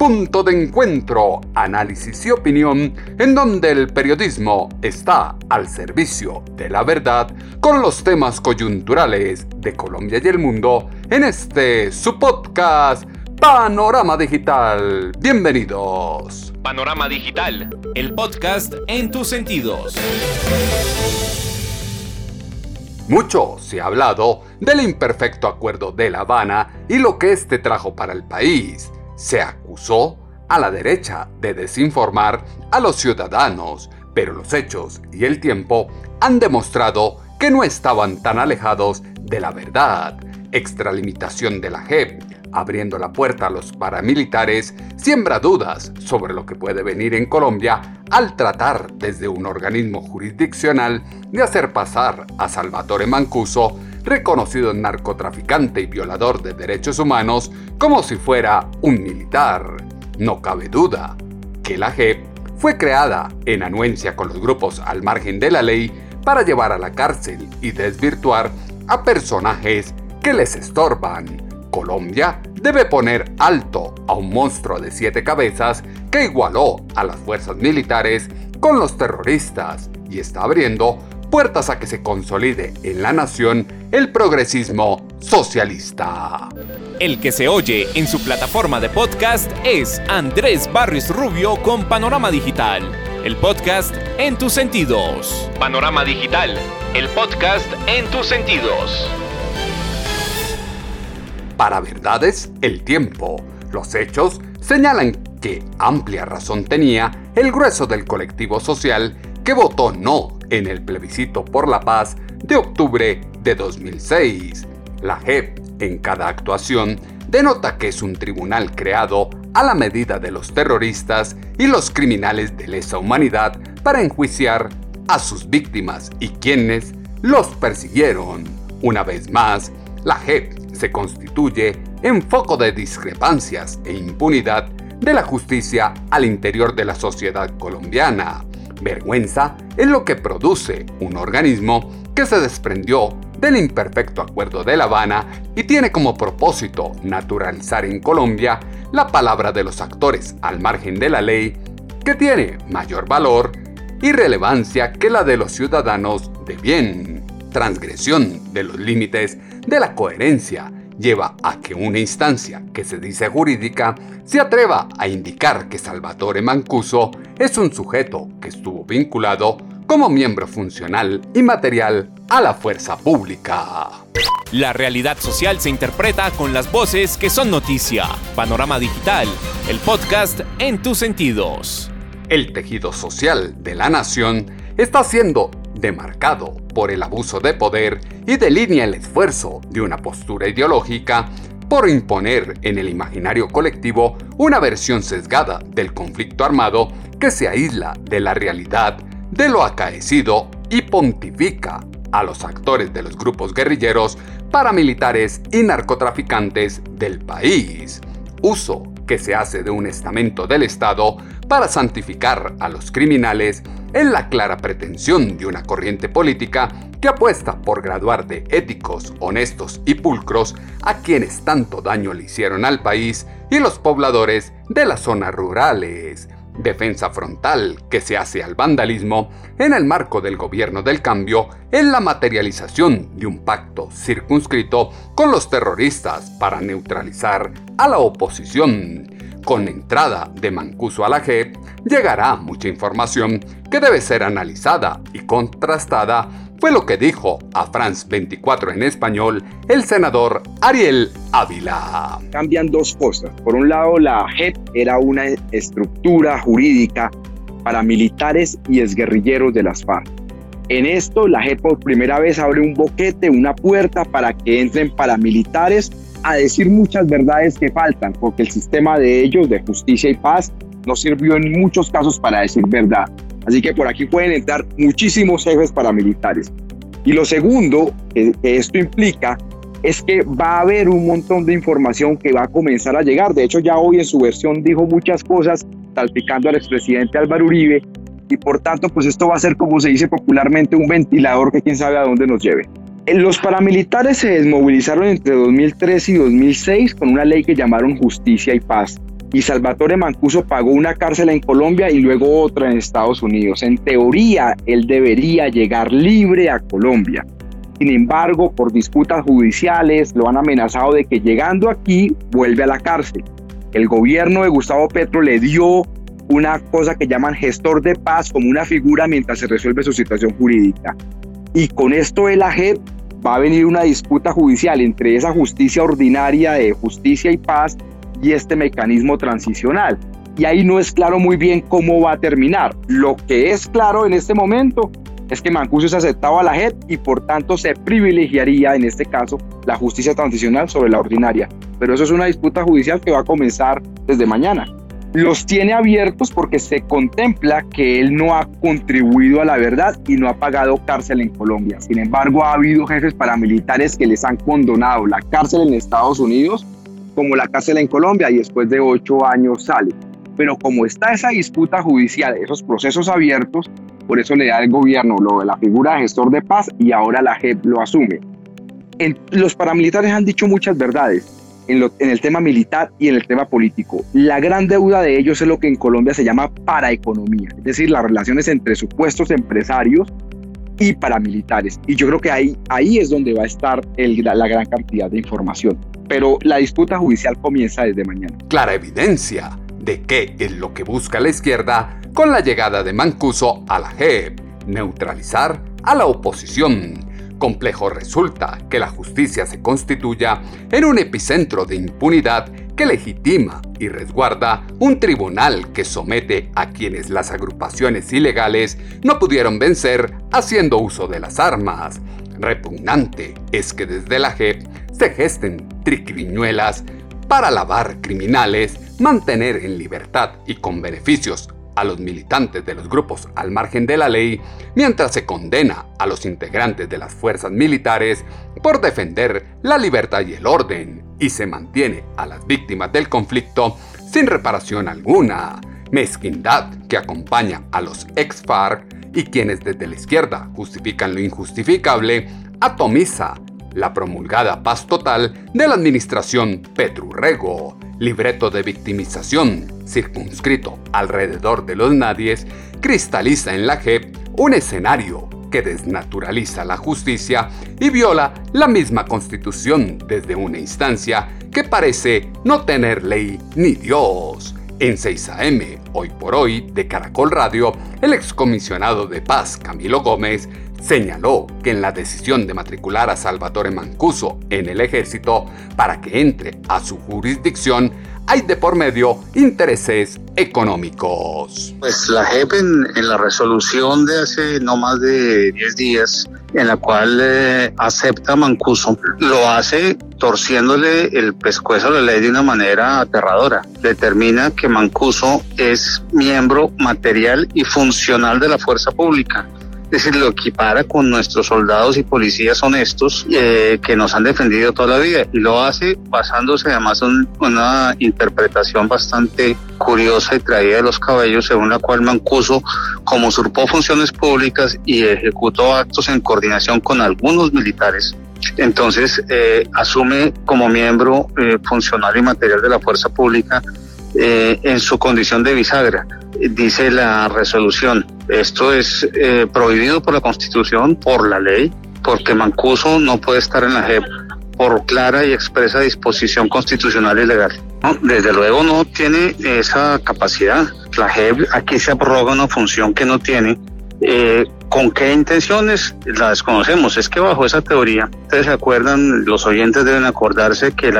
Punto de encuentro, análisis y opinión en donde el periodismo está al servicio de la verdad con los temas coyunturales de Colombia y el mundo en este su podcast Panorama Digital. Bienvenidos. Panorama Digital, el podcast en tus sentidos. Mucho se ha hablado del imperfecto acuerdo de La Habana y lo que este trajo para el país. Se acusó a la derecha de desinformar a los ciudadanos, pero los hechos y el tiempo han demostrado que no estaban tan alejados de la verdad. Extralimitación de la JEP, abriendo la puerta a los paramilitares, siembra dudas sobre lo que puede venir en Colombia al tratar desde un organismo jurisdiccional de hacer pasar a Salvatore Mancuso, reconocido narcotraficante y violador de derechos humanos, como si fuera un militar. No cabe duda que la JEP fue creada en anuencia con los grupos al margen de la ley para llevar a la cárcel y desvirtuar a personajes que les estorban. Colombia debe poner alto a un monstruo de siete cabezas que igualó a las fuerzas militares con los terroristas y está abriendo puertas a que se consolide en la nación el progresismo socialista. El que se oye en su plataforma de podcast es Andrés Barrios Rubio con Panorama Digital, el podcast en tus sentidos. Panorama Digital, el podcast en tus sentidos. Para verdades, el tiempo. Los hechos señalan que amplia razón tenía el grueso del colectivo social que votó no en el plebiscito por la paz de octubre de 2006. La JEP, en cada actuación, denota que es un tribunal creado a la medida de los terroristas y los criminales de lesa humanidad para enjuiciar a sus víctimas y quienes los persiguieron. Una vez más, la JEP se constituye en foco de discrepancias e impunidad de la justicia al interior de la sociedad colombiana. Vergüenza es lo que produce un organismo que se desprendió del imperfecto acuerdo de La Habana y tiene como propósito naturalizar en Colombia la palabra de los actores al margen de la ley, que tiene mayor valor y relevancia que la de los ciudadanos de bien. Transgresión de los límites de la coherencia lleva a que una instancia que se dice jurídica se atreva a indicar que Salvatore Mancuso es un sujeto que estuvo vinculado como miembro funcional y material a la fuerza pública. La realidad social se interpreta con las voces que son noticia. Panorama Digital, el podcast en tus sentidos. El tejido social de la nación está siendo demarcado por el abuso de poder y delinea el esfuerzo de una postura ideológica por imponer en el imaginario colectivo una versión sesgada del conflicto armado que se aísla de la realidad de lo acaecido y pontifica a los actores de los grupos guerrilleros, paramilitares y narcotraficantes del país. Uso que se hace de un estamento del Estado para santificar a los criminales en la clara pretensión de una corriente política que apuesta por graduar de éticos, honestos y pulcros a quienes tanto daño le hicieron al país y los pobladores de las zonas rurales. Defensa frontal que se hace al vandalismo en el marco del gobierno del cambio en la materialización de un pacto circunscrito con los terroristas para neutralizar a la oposición Con entrada de Mancuso a la JEP, llegará mucha información que debe ser analizada y contrastada, fue lo que dijo a France 24 en español el senador Ariel Ávila. Cambian dos cosas. Por un lado, la JEP era una estructura jurídica para militares y exguerrilleros de las FARC. En esto, la JEP por primera vez abre un boquete, una puerta para que entren paramilitares a decir muchas verdades que faltan, porque el sistema de ellos, de justicia y paz, no sirvió en muchos casos para decir verdad. Así que por aquí pueden entrar muchísimos jefes paramilitares. Y lo segundo que, esto implica es que va a haber un montón de información que va a comenzar a llegar. De hecho, ya hoy en su versión dijo muchas cosas salpicando al expresidente Álvaro Uribe y por tanto, pues esto va a ser, como se dice popularmente, un ventilador que quién sabe a dónde nos lleve. Los paramilitares se desmovilizaron entre 2003 y 2006 con una ley que llamaron Justicia y Paz. Y Salvatore Mancuso pagó una cárcel en Colombia y luego otra en Estados Unidos. En teoría, él debería llegar libre a Colombia. Sin embargo, por disputas judiciales, lo han amenazado de que llegando aquí vuelve a la cárcel. El gobierno de Gustavo Petro le dio una cosa que llaman gestor de paz como una figura mientras se resuelve su situación jurídica. Y con esto el AGEP va a venir una disputa judicial entre esa justicia ordinaria de justicia y paz y este mecanismo transicional. Y ahí no es claro muy bien cómo va a terminar. Lo que es claro en este momento es que Mancuso se aceptaba a la JEP y por tanto se privilegiaría en este caso la justicia transicional sobre la ordinaria. Pero eso es una disputa judicial que va a comenzar desde mañana los tiene abiertos porque se contempla que él no ha contribuido a la verdad y no ha pagado cárcel en Colombia. Sin embargo, ha habido jefes paramilitares que les han condonado la cárcel en Estados Unidos como la cárcel en Colombia y después de ocho años sale. Pero como está esa disputa judicial, esos procesos abiertos, por eso le da el gobierno la figura de gestor de paz y ahora la JEP lo asume. los paramilitares han dicho muchas verdades en, el tema militar y en el tema político. La gran deuda de ellos es lo que en Colombia se llama paraeconomía, es decir, las relaciones entre supuestos empresarios y paramilitares. Y yo creo que ahí, ahí es donde va a estar la gran cantidad de información. Pero la disputa judicial comienza desde mañana. Clara evidencia de qué es lo que busca la izquierda con la llegada de Mancuso a la JEP, neutralizar a la oposición Complejo resulta que la justicia se constituya en un epicentro de impunidad que legitima y resguarda un tribunal que somete a quienes las agrupaciones ilegales no pudieron vencer haciendo uso de las armas. Repugnante es que desde la JEP se gesten triquiñuelas para lavar criminales, mantener en libertad y con beneficios a los militantes de los grupos al margen de la ley, mientras se condena a los integrantes de las fuerzas militares por defender la libertad y el orden, y se mantiene a las víctimas del conflicto sin reparación alguna. Mezquindad que acompaña a los ex-FARC y quienes desde la izquierda justifican lo injustificable, atomiza la promulgada paz total de la administración Petrurrego libreto de victimización circunscrito alrededor de los nadies, cristaliza en la JEP un escenario que desnaturaliza la justicia y viola la misma constitución desde una instancia que parece no tener ley ni Dios. En 6am, hoy por hoy, de Caracol Radio, el excomisionado de paz Camilo Gómez señaló que en la decisión de matricular a Salvatore Mancuso en el ejército para que entre a su jurisdicción hay de por medio intereses económicos. Pues la JEP en, la resolución de hace no más de 10 días, en la cual eh, acepta Mancuso, lo hace torciéndole el pescuezo a la ley de una manera aterradora. Determina que Mancuso es miembro material y funcional de la fuerza pública es decir, lo equipara con nuestros soldados y policías honestos eh, que nos han defendido toda la vida. Y lo hace basándose además en una interpretación bastante curiosa y traída de los cabellos según la cual Mancuso como usurpó funciones públicas y ejecutó actos en coordinación con algunos militares entonces eh, asume como miembro eh, funcionario y material de la fuerza pública en su condición de bisagra dice la resolución. Esto es eh, prohibido por la Constitución, por la ley, porque Mancuso no puede estar en la JEP por clara y expresa disposición constitucional y legal. desde luego no tiene esa capacidad. La JEP aquí se abroga una función que no tiene. Eh, ¿Con qué intenciones? La desconocemos. Es que bajo esa teoría, ustedes se acuerdan, los oyentes deben acordarse que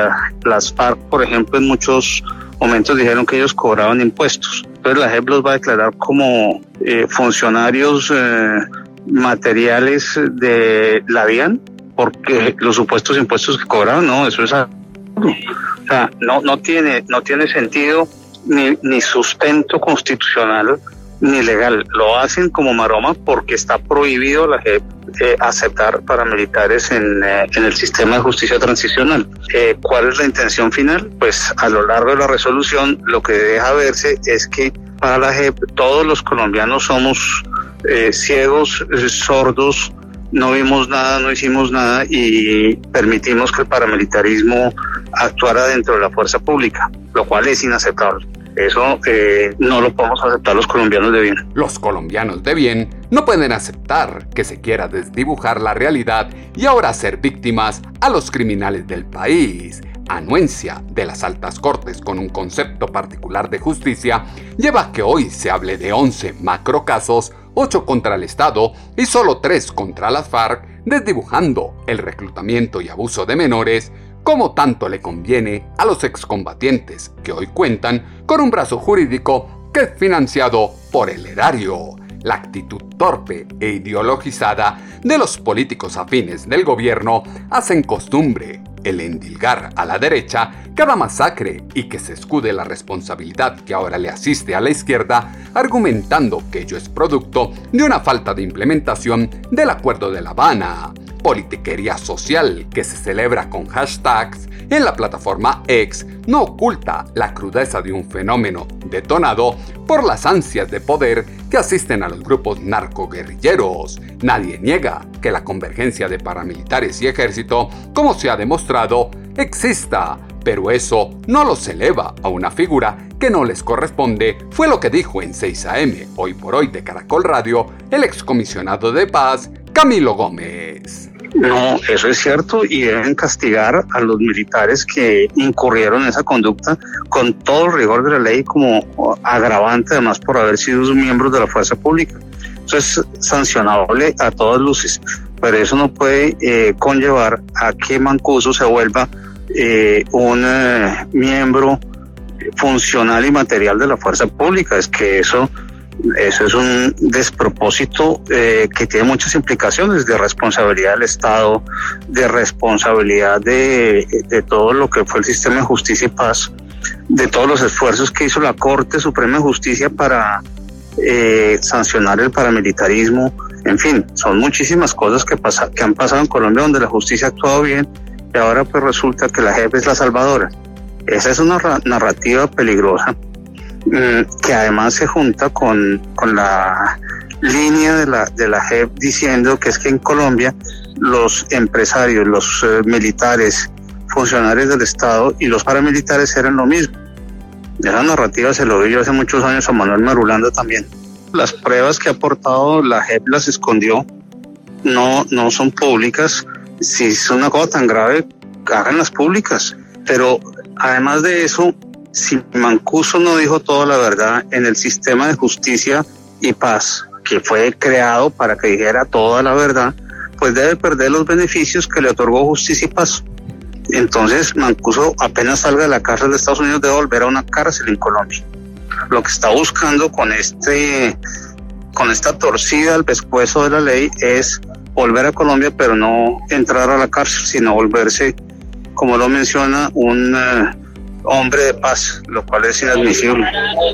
las FARC, por ejemplo, en muchos momentos dijeron que ellos cobraban impuestos. Entonces la JEP los va a declarar como eh, funcionarios eh, materiales de la DIAN porque los supuestos impuestos que cobraron, no, eso es... O sea, no, no, tiene, no tiene sentido ni, ni sustento constitucional ni legal. Lo hacen como maroma porque está prohibido la JEP eh, aceptar paramilitares en, eh, en, el sistema de justicia transicional. Eh, ¿Cuál es la intención final? Pues a lo largo de la resolución lo que deja verse es que para la JEP todos los colombianos somos ciegos, sordos, no vimos nada, no hicimos nada y permitimos que el paramilitarismo actuara dentro de la fuerza pública, lo cual es inaceptable. Eso eh, no lo podemos aceptar los colombianos de bien. Los colombianos de bien no pueden aceptar que se quiera desdibujar la realidad y ahora ser víctimas a los criminales del país. Anuencia de las altas cortes con un concepto particular de justicia lleva a que hoy se hable de 11 macrocasos 8 contra el Estado y solo 3 contra las FARC, desdibujando el reclutamiento y abuso de menores como tanto le conviene a los excombatientes que hoy cuentan con un brazo jurídico que es financiado por el erario. La actitud torpe e ideologizada de los políticos afines del gobierno hacen costumbre el endilgar a la derecha cada masacre y que se escude la responsabilidad que ahora le asiste a la izquierda, argumentando que ello es producto de una falta de implementación del Acuerdo de La Habana politiquería social que se celebra con hashtags en la plataforma X no oculta la crudeza de un fenómeno detonado por las ansias de poder que asisten a los grupos narcoguerrilleros. Nadie niega que la convergencia de paramilitares y ejército, como se ha demostrado, exista, pero eso no los eleva a una figura que no les corresponde, fue lo que dijo en 6 AM, hoy por hoy de Caracol Radio, el excomisionado de paz, Camilo Gómez. No, eso es cierto y deben castigar a los militares que incurrieron en esa conducta con todo el rigor de la ley como agravante además por haber sido miembros de la fuerza pública. Eso es sancionable a todas luces, pero eso no puede eh, conllevar a que Mancuso se vuelva eh, un eh, miembro funcional y material de la fuerza pública. Es que eso eso es un despropósito eh, que tiene muchas implicaciones de responsabilidad del Estado, de responsabilidad de, todo lo que fue el sistema de justicia y paz, de todos los esfuerzos que hizo la Corte Suprema de Justicia para eh, sancionar el paramilitarismo. En fin, son muchísimas cosas que, pasa, que han pasado en Colombia donde la justicia ha actuado bien y ahora pues resulta que la jefe es la salvadora. Esa es una narrativa peligrosa que además se junta con, con la línea de la, de la JEP diciendo que es que en Colombia los empresarios, los eh, militares, funcionarios del Estado y los paramilitares eran lo mismo. Esa narrativa se lo vi hace muchos años a Manuel Marulanda también. Las pruebas que ha aportado la JEP las escondió, no, no son públicas. Si es una cosa tan grave, háganlas públicas. Pero además de eso, si Mancuso no dijo toda la verdad en el sistema de justicia y paz que fue creado para que dijera toda la verdad, pues debe perder los beneficios que le otorgó justicia y paz. Entonces Mancuso apenas salga de la cárcel de Estados Unidos debe volver a una cárcel en Colombia. Lo que está buscando con este con esta torcida al pescuezo de la ley es volver a Colombia, pero no entrar a la cárcel, sino volverse, como lo menciona, un eh, hombre de paz, lo cual es inadmisible.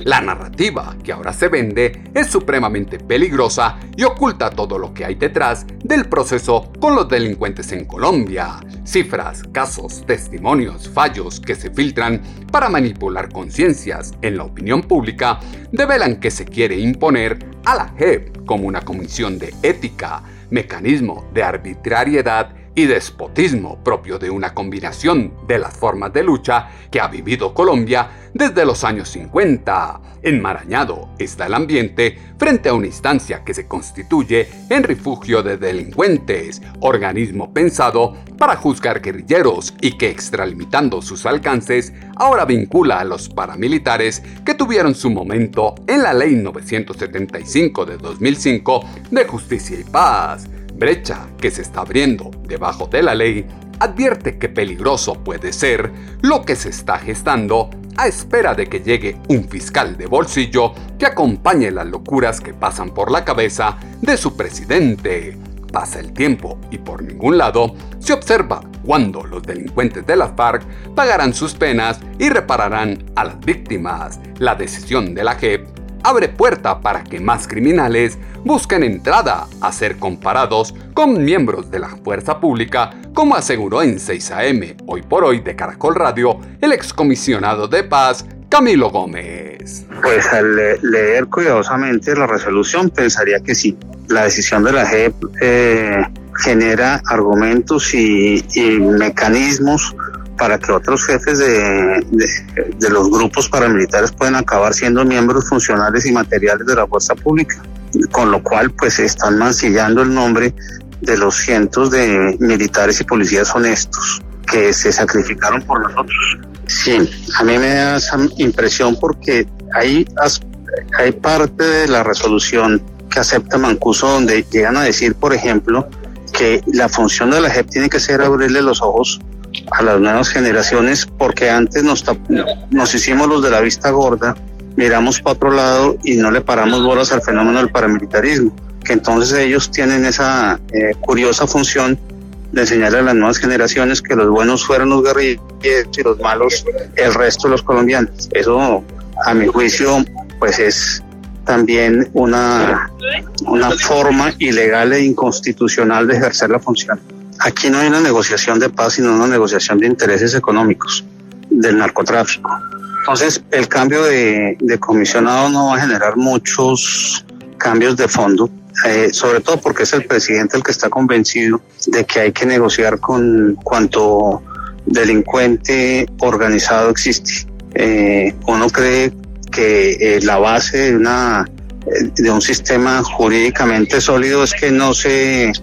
La narrativa que ahora se vende es supremamente peligrosa y oculta todo lo que hay detrás del proceso con los delincuentes en Colombia. Cifras, casos, testimonios, fallos que se filtran para manipular conciencias en la opinión pública develan que se quiere imponer a la JEP como una comisión de ética, mecanismo de arbitrariedad y despotismo propio de una combinación de las formas de lucha que ha vivido Colombia desde los años 50. Enmarañado está el ambiente frente a una instancia que se constituye en refugio de delincuentes, organismo pensado para juzgar guerrilleros y que extralimitando sus alcances, ahora vincula a los paramilitares que tuvieron su momento en la Ley 975 de 2005 de Justicia y Paz, brecha que se está abriendo debajo de la ley advierte que peligroso puede ser lo que se está gestando a espera de que llegue un fiscal de bolsillo que acompañe las locuras que pasan por la cabeza de su presidente. Pasa el tiempo y por ningún lado se observa cuándo los delincuentes de las FARC pagarán sus penas y repararán a las víctimas. La decisión de la JEP abre puerta para que más criminales busquen entrada a ser comparados con miembros de la fuerza pública, como aseguró en 6am hoy por hoy de Caracol Radio el excomisionado de paz Camilo Gómez. Pues al leer cuidadosamente la resolución pensaría que sí. La decisión de la JEP eh, genera argumentos y mecanismos para que otros jefes de, de, los grupos paramilitares puedan acabar siendo miembros funcionales y materiales de la fuerza pública, con lo cual pues están mancillando el nombre de los cientos de militares y policías honestos que se sacrificaron por nosotros. Sí, a mí me da esa impresión porque hay, hay parte de la resolución que acepta Mancuso donde llegan a decir, por ejemplo, que la función de la JEP tiene que ser abrirle los ojos a las nuevas generaciones porque antes nos, nos hicimos los de la vista gorda, miramos para otro lado y no le paramos bolas al fenómeno del paramilitarismo, que entonces ellos tienen esa eh, curiosa función de enseñarle a las nuevas generaciones que los buenos fueron los guerrilleros y los malos el resto de los colombianos. Eso, a mi juicio, pues es también una, una forma ilegal e inconstitucional de ejercer la función. Aquí no hay una negociación de paz, sino una negociación de intereses económicos del narcotráfico. Entonces, el cambio de, comisionado no va a generar muchos cambios de fondo, eh, sobre todo porque es el presidente el que está convencido de que hay que negociar con cuanto delincuente organizado existe. Eh, uno cree que eh, la base de una de un sistema jurídicamente sólido es que no se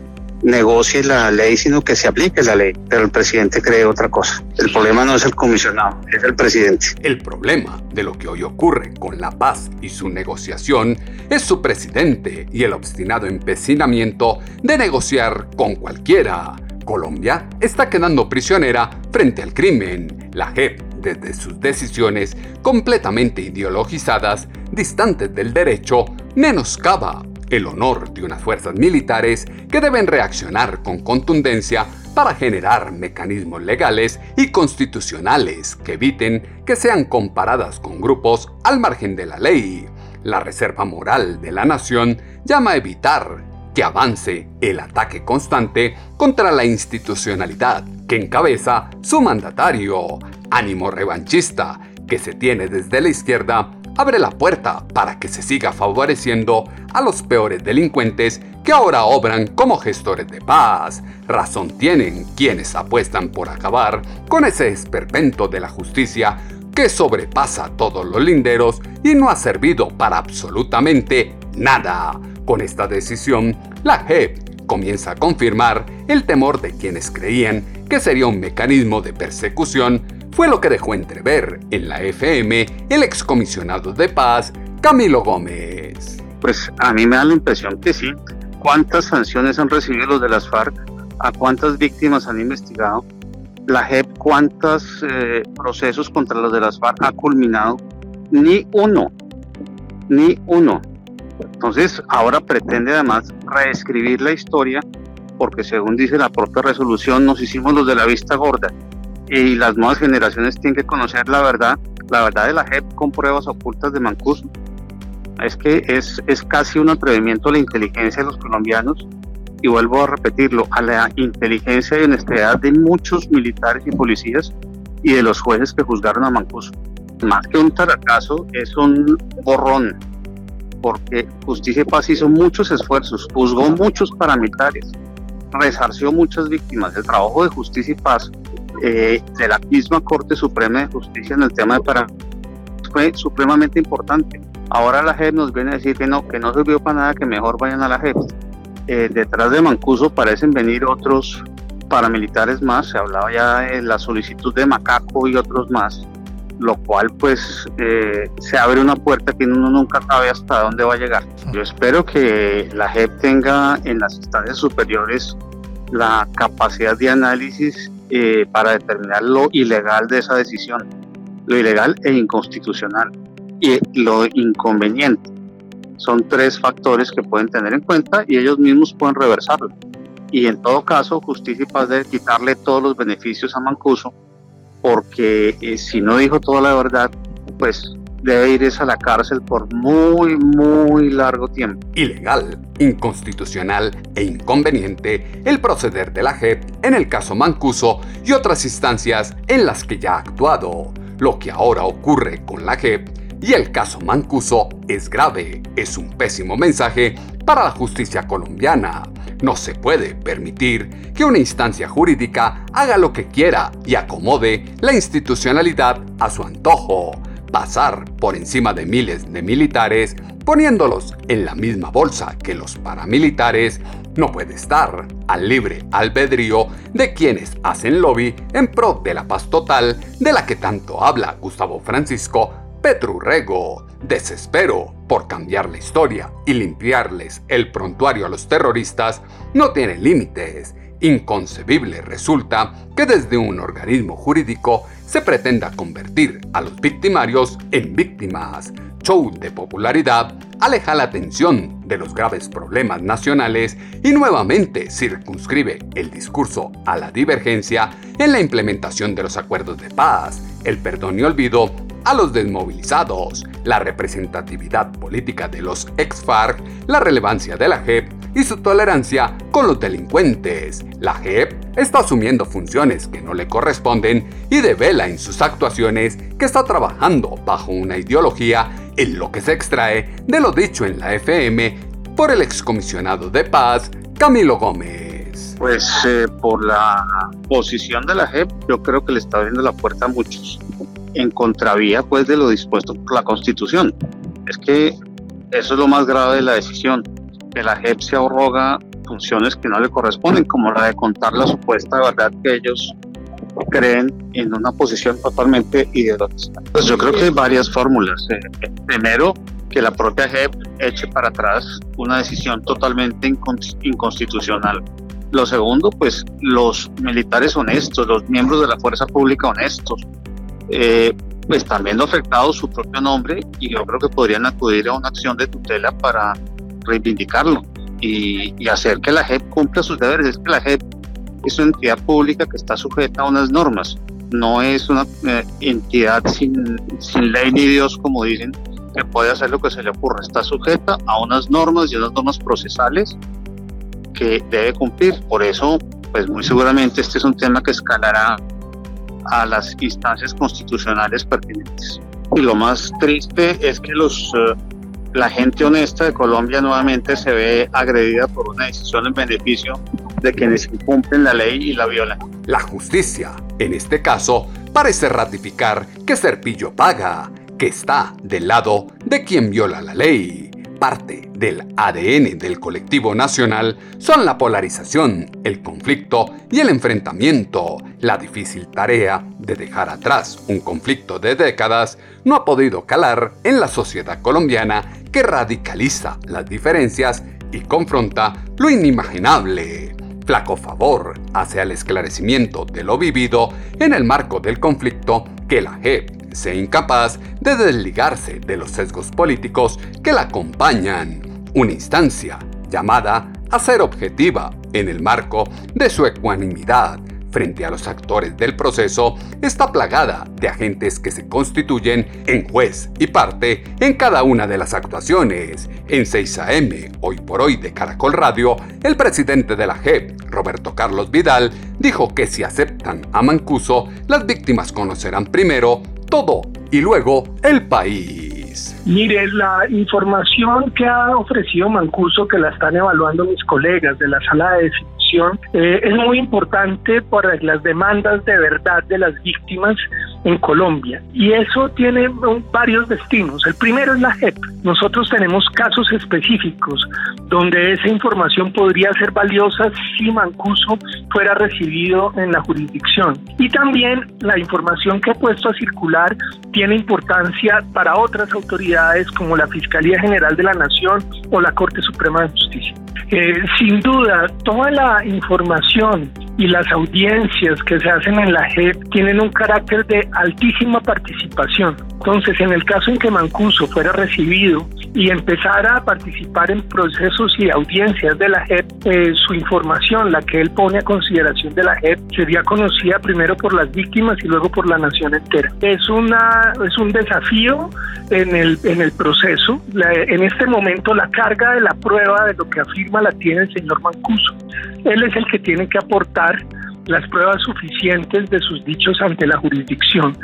negocie la ley, sino que se aplique la ley. Pero el presidente cree otra cosa. El problema no es el comisionado, es el presidente. El problema de lo que hoy ocurre con la paz y su negociación es su presidente y el obstinado empecinamiento de negociar con cualquiera. Colombia está quedando prisionera frente al crimen. La JEP, desde sus decisiones completamente ideologizadas, distantes del derecho, menoscaba el honor de unas fuerzas militares que deben reaccionar con contundencia para generar mecanismos legales y constitucionales que eviten que sean comparadas con grupos al margen de la ley. La reserva moral de la nación llama a evitar que avance el ataque constante contra la institucionalidad que encabeza su mandatario, ánimo revanchista que se tiene desde la izquierda abre la puerta para que se siga favoreciendo a los peores delincuentes que ahora obran como gestores de paz. Razón tienen quienes apuestan por acabar con ese esperpento de la justicia que sobrepasa todos los linderos y no ha servido para absolutamente nada. Con esta decisión, la JEP comienza a confirmar el temor de quienes creían que sería un mecanismo de persecución fue lo que dejó entrever en la FM el excomisionado de paz Camilo Gómez. Pues a mí me da la impresión que sí. ¿Cuántas sanciones han recibido los de las FARC? ¿A cuántas víctimas han investigado? La JEP, ¿cuántos eh, procesos contra los de las FARC ha culminado? Ni uno, ni uno. Entonces, ahora pretende además reescribir la historia, porque según dice la propia resolución, nos hicimos los de la vista gorda y las nuevas generaciones tienen que conocer la verdad, la verdad de la JEP con pruebas ocultas de Mancuso. Es que es, es casi un atrevimiento a la inteligencia de los colombianos y vuelvo a repetirlo, a la inteligencia y honestidad de muchos militares y policías y de los jueces que juzgaron a Mancuso. Más que un taracazo, es un borrón, porque Justicia y Paz hizo muchos esfuerzos, juzgó muchos paramilitares, resarció muchas víctimas. El trabajo de Justicia y Paz eh, de la misma Corte Suprema de Justicia en el tema de fue supremamente importante. Ahora la JEP nos viene a decir que no, que no sirvió para nada, que mejor vayan a la JEP. Eh, detrás de Mancuso parecen venir otros paramilitares más, se hablaba ya de la solicitud de Macaco y otros más, lo cual pues eh, se abre una puerta que uno nunca sabe hasta dónde va a llegar. Yo espero que la JEP tenga en las instancias superiores la capacidad de análisis eh, para determinar lo ilegal de esa decisión, lo ilegal e inconstitucional y lo inconveniente. Son tres factores que pueden tener en cuenta y ellos mismos pueden reversarlo. Y en todo caso, justicia y paz debe quitarle todos los beneficios a Mancuso, porque eh, si no dijo toda la verdad, pues debe irse a la cárcel por muy, muy largo tiempo. Ilegal, inconstitucional e inconveniente el proceder de la JEP en el caso Mancuso y otras instancias en las que ya ha actuado. Lo que ahora ocurre con la JEP y el caso Mancuso es grave, es un pésimo mensaje para la justicia colombiana. No se puede permitir que una instancia jurídica haga lo que quiera y acomode la institucionalidad a su antojo. Pasar por encima de miles de militares poniéndolos en la misma bolsa que los paramilitares no puede estar al libre albedrío de quienes hacen lobby en pro de la paz total de la que tanto habla Gustavo Francisco Petrurrego, desespero por cambiar la historia y limpiarles el prontuario a los terroristas, no tiene límites. Inconcebible resulta que desde un organismo jurídico se pretenda convertir a los victimarios en víctimas. Show de popularidad aleja la atención de los graves problemas nacionales y nuevamente circunscribe el discurso a la divergencia en la implementación de los acuerdos de paz, el perdón y olvido a los desmovilizados, la representatividad política de los ex-FARC, la relevancia de la JEP y su tolerancia con los delincuentes. La JEP está asumiendo funciones que no le corresponden y devela en sus actuaciones que está trabajando bajo una ideología en lo que se extrae de lo dicho en la FM por el excomisionado de paz Camilo Gómez. Pues eh, por la posición de la JEP yo creo que le está abriendo la puerta a muchos en contravía pues de lo dispuesto por la Constitución. Es que eso es lo más grave de la decisión, que la JEP se arroga funciones que no le corresponden, como la de contar la supuesta verdad que ellos creen en una posición totalmente ideológica. Pues yo creo que hay varias fórmulas. Eh, primero, que la propia JEP eche para atrás una decisión totalmente inconstitucional. Lo segundo, pues los militares honestos, los miembros de la fuerza pública honestos, eh, pues están viendo afectado su propio nombre y yo creo que podrían acudir a una acción de tutela para reivindicarlo y, hacer que la JEP cumpla sus deberes. Es que la JEP es una entidad pública que está sujeta a unas normas, no es una eh, entidad sin, sin ley ni Dios, como dicen, que puede hacer lo que se le ocurra. Está sujeta a unas normas y unas normas procesales que debe cumplir. Por eso, pues muy seguramente este es un tema que escalará a las instancias constitucionales pertinentes. Y lo más triste es que los, eh, la gente honesta de Colombia nuevamente se ve agredida por una decisión en beneficio de quienes incumplen la ley y la violan. La justicia, en este caso, parece ratificar que Serpillo paga, que está del lado de quien viola la ley parte del ADN del colectivo nacional son la polarización, el conflicto y el enfrentamiento. La difícil tarea de dejar atrás un conflicto de décadas no ha podido calar en la sociedad colombiana que radicaliza las diferencias y confronta lo inimaginable. Flaco favor hace al esclarecimiento de lo vivido en el marco del conflicto que la JEP sea incapaz de desligarse de los sesgos políticos que la acompañan, una instancia llamada a ser objetiva en el marco de su ecuanimidad frente a los actores del proceso está plagada de agentes que se constituyen en juez y parte en cada una de las actuaciones. En 6 AM, hoy por hoy de Caracol Radio, el presidente de la JEP, Roberto Carlos Vidal, dijo que si aceptan a Mancuso, las víctimas conocerán primero todo y luego el país. Mire, la información que ha ofrecido Mancuso, que la están evaluando mis colegas de la sala de definición, eh, es muy importante por las demandas de verdad de las víctimas en Colombia. Y eso tiene varios destinos. El primero es la JEP. Nosotros tenemos casos específicos donde esa información podría ser valiosa si Mancuso fuera recibido en la jurisdicción. Y también la información que ha puesto a circular tiene importancia para otras autoridades como la Fiscalía General de la Nación o la Corte Suprema de Justicia. Eh, sin duda, toda la información y las audiencias que se hacen en la JEP tienen un carácter de altísima participación. Entonces, en el caso en que Mancuso fuera recibido y empezara a participar en procesos y audiencias de la JEP, eh, su información, la que él pone a consideración de la JEP, sería conocida primero por las víctimas y luego por la nación entera. Es, una, es un desafío en el, en el proceso. en este momento la carga de la prueba de lo que afirma la tiene el señor Mancuso. Él es el que tiene que aportar las pruebas suficientes de sus dichos ante la jurisdicción.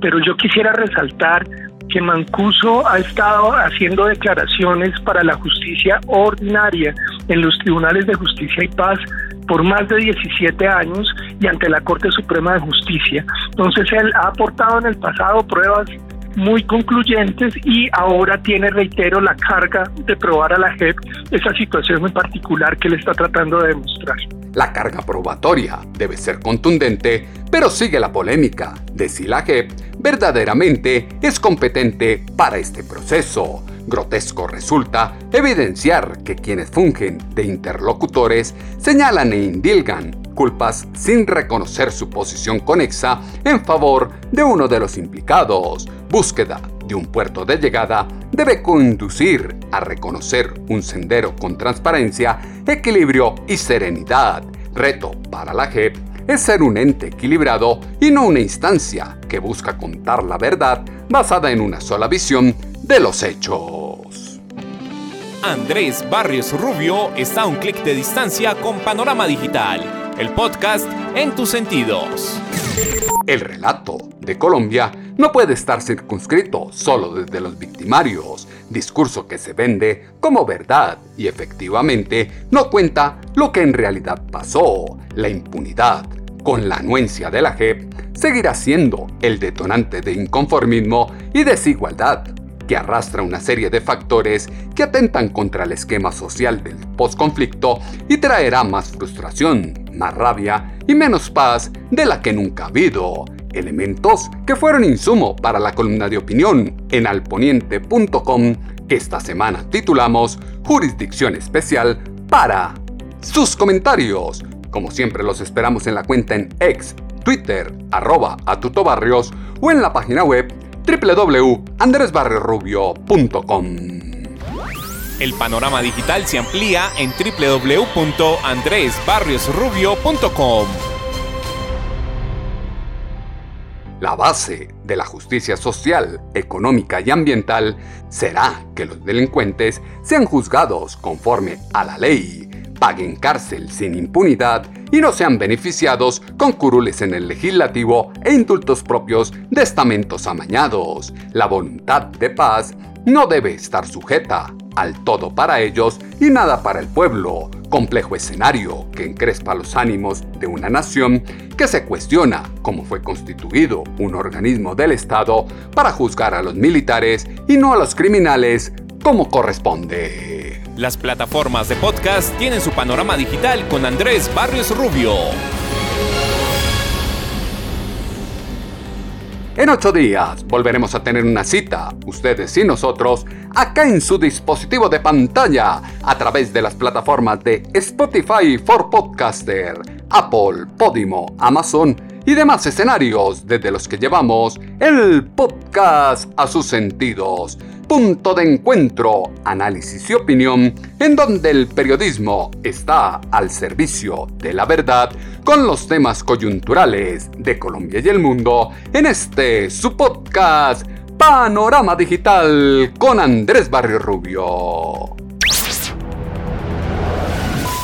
Pero yo quisiera resaltar que Mancuso ha estado haciendo declaraciones para la justicia ordinaria en los tribunales de justicia y paz por más de 17 años y ante la Corte Suprema de Justicia. Entonces él ha aportado en el pasado pruebas muy concluyentes y ahora tiene, reitero, la carga de probar a la JEP esa situación en particular que le está tratando de demostrar. La carga probatoria debe ser contundente, pero sigue la polémica de si la JEP verdaderamente es competente para este proceso. Grotesco resulta evidenciar que quienes fungen de interlocutores señalan e indilgan culpas sin reconocer su posición conexa en favor de uno de los implicados. Búsqueda de un puerto de llegada debe conducir a reconocer un sendero con transparencia, equilibrio y serenidad. Reto para la JEP es ser un ente equilibrado y no una instancia que busca contar la verdad basada en una sola visión de los hechos. Andrés Barrios Rubio está a un clic de distancia con Panorama Digital el podcast en tus sentidos. El relato de Colombia no puede estar circunscrito solo desde los victimarios, discurso que se vende como verdad y efectivamente no cuenta lo que en realidad pasó. La impunidad, con la anuencia de la JEP, seguirá siendo el detonante de inconformismo y desigualdad que arrastra una serie de factores que atentan contra el esquema social del posconflicto y traerá más frustración, más rabia y menos paz de la que nunca ha habido. Elementos que fueron insumo para la columna de opinión en alponiente.com que esta semana titulamos Jurisdicción Especial para sus comentarios. Como siempre los esperamos en la cuenta en ex, Twitter, arroba atutobarrios o en la página web www.andresbarriorubio.com. El panorama digital se amplía en www.andresbarriosrubio.com. La base de la justicia social, económica y ambiental será que los delincuentes sean juzgados conforme a la ley, paguen cárcel sin impunidad y no sean beneficiados con curules en el legislativo e indultos propios de estamentos amañados. La voluntad de paz no debe estar sujeta al todo para ellos y nada para el pueblo. Complejo escenario que encrespa los ánimos de una nación que se cuestiona cómo fue constituido un organismo del Estado para juzgar a los militares y no a los criminales como corresponde. Las plataformas de podcast tienen su panorama digital con Andrés Barrios Rubio. En ocho días volveremos a tener una cita, ustedes y nosotros, acá en su dispositivo de pantalla, a través de las plataformas de Spotify for Podcaster, Apple, Podimo, Amazon y demás escenarios desde los que llevamos el podcast a sus sentidos punto de encuentro, análisis y opinión, en donde el periodismo está al servicio de la verdad con los temas coyunturales de Colombia y el mundo en este su podcast Panorama Digital con Andrés Barrio Rubio.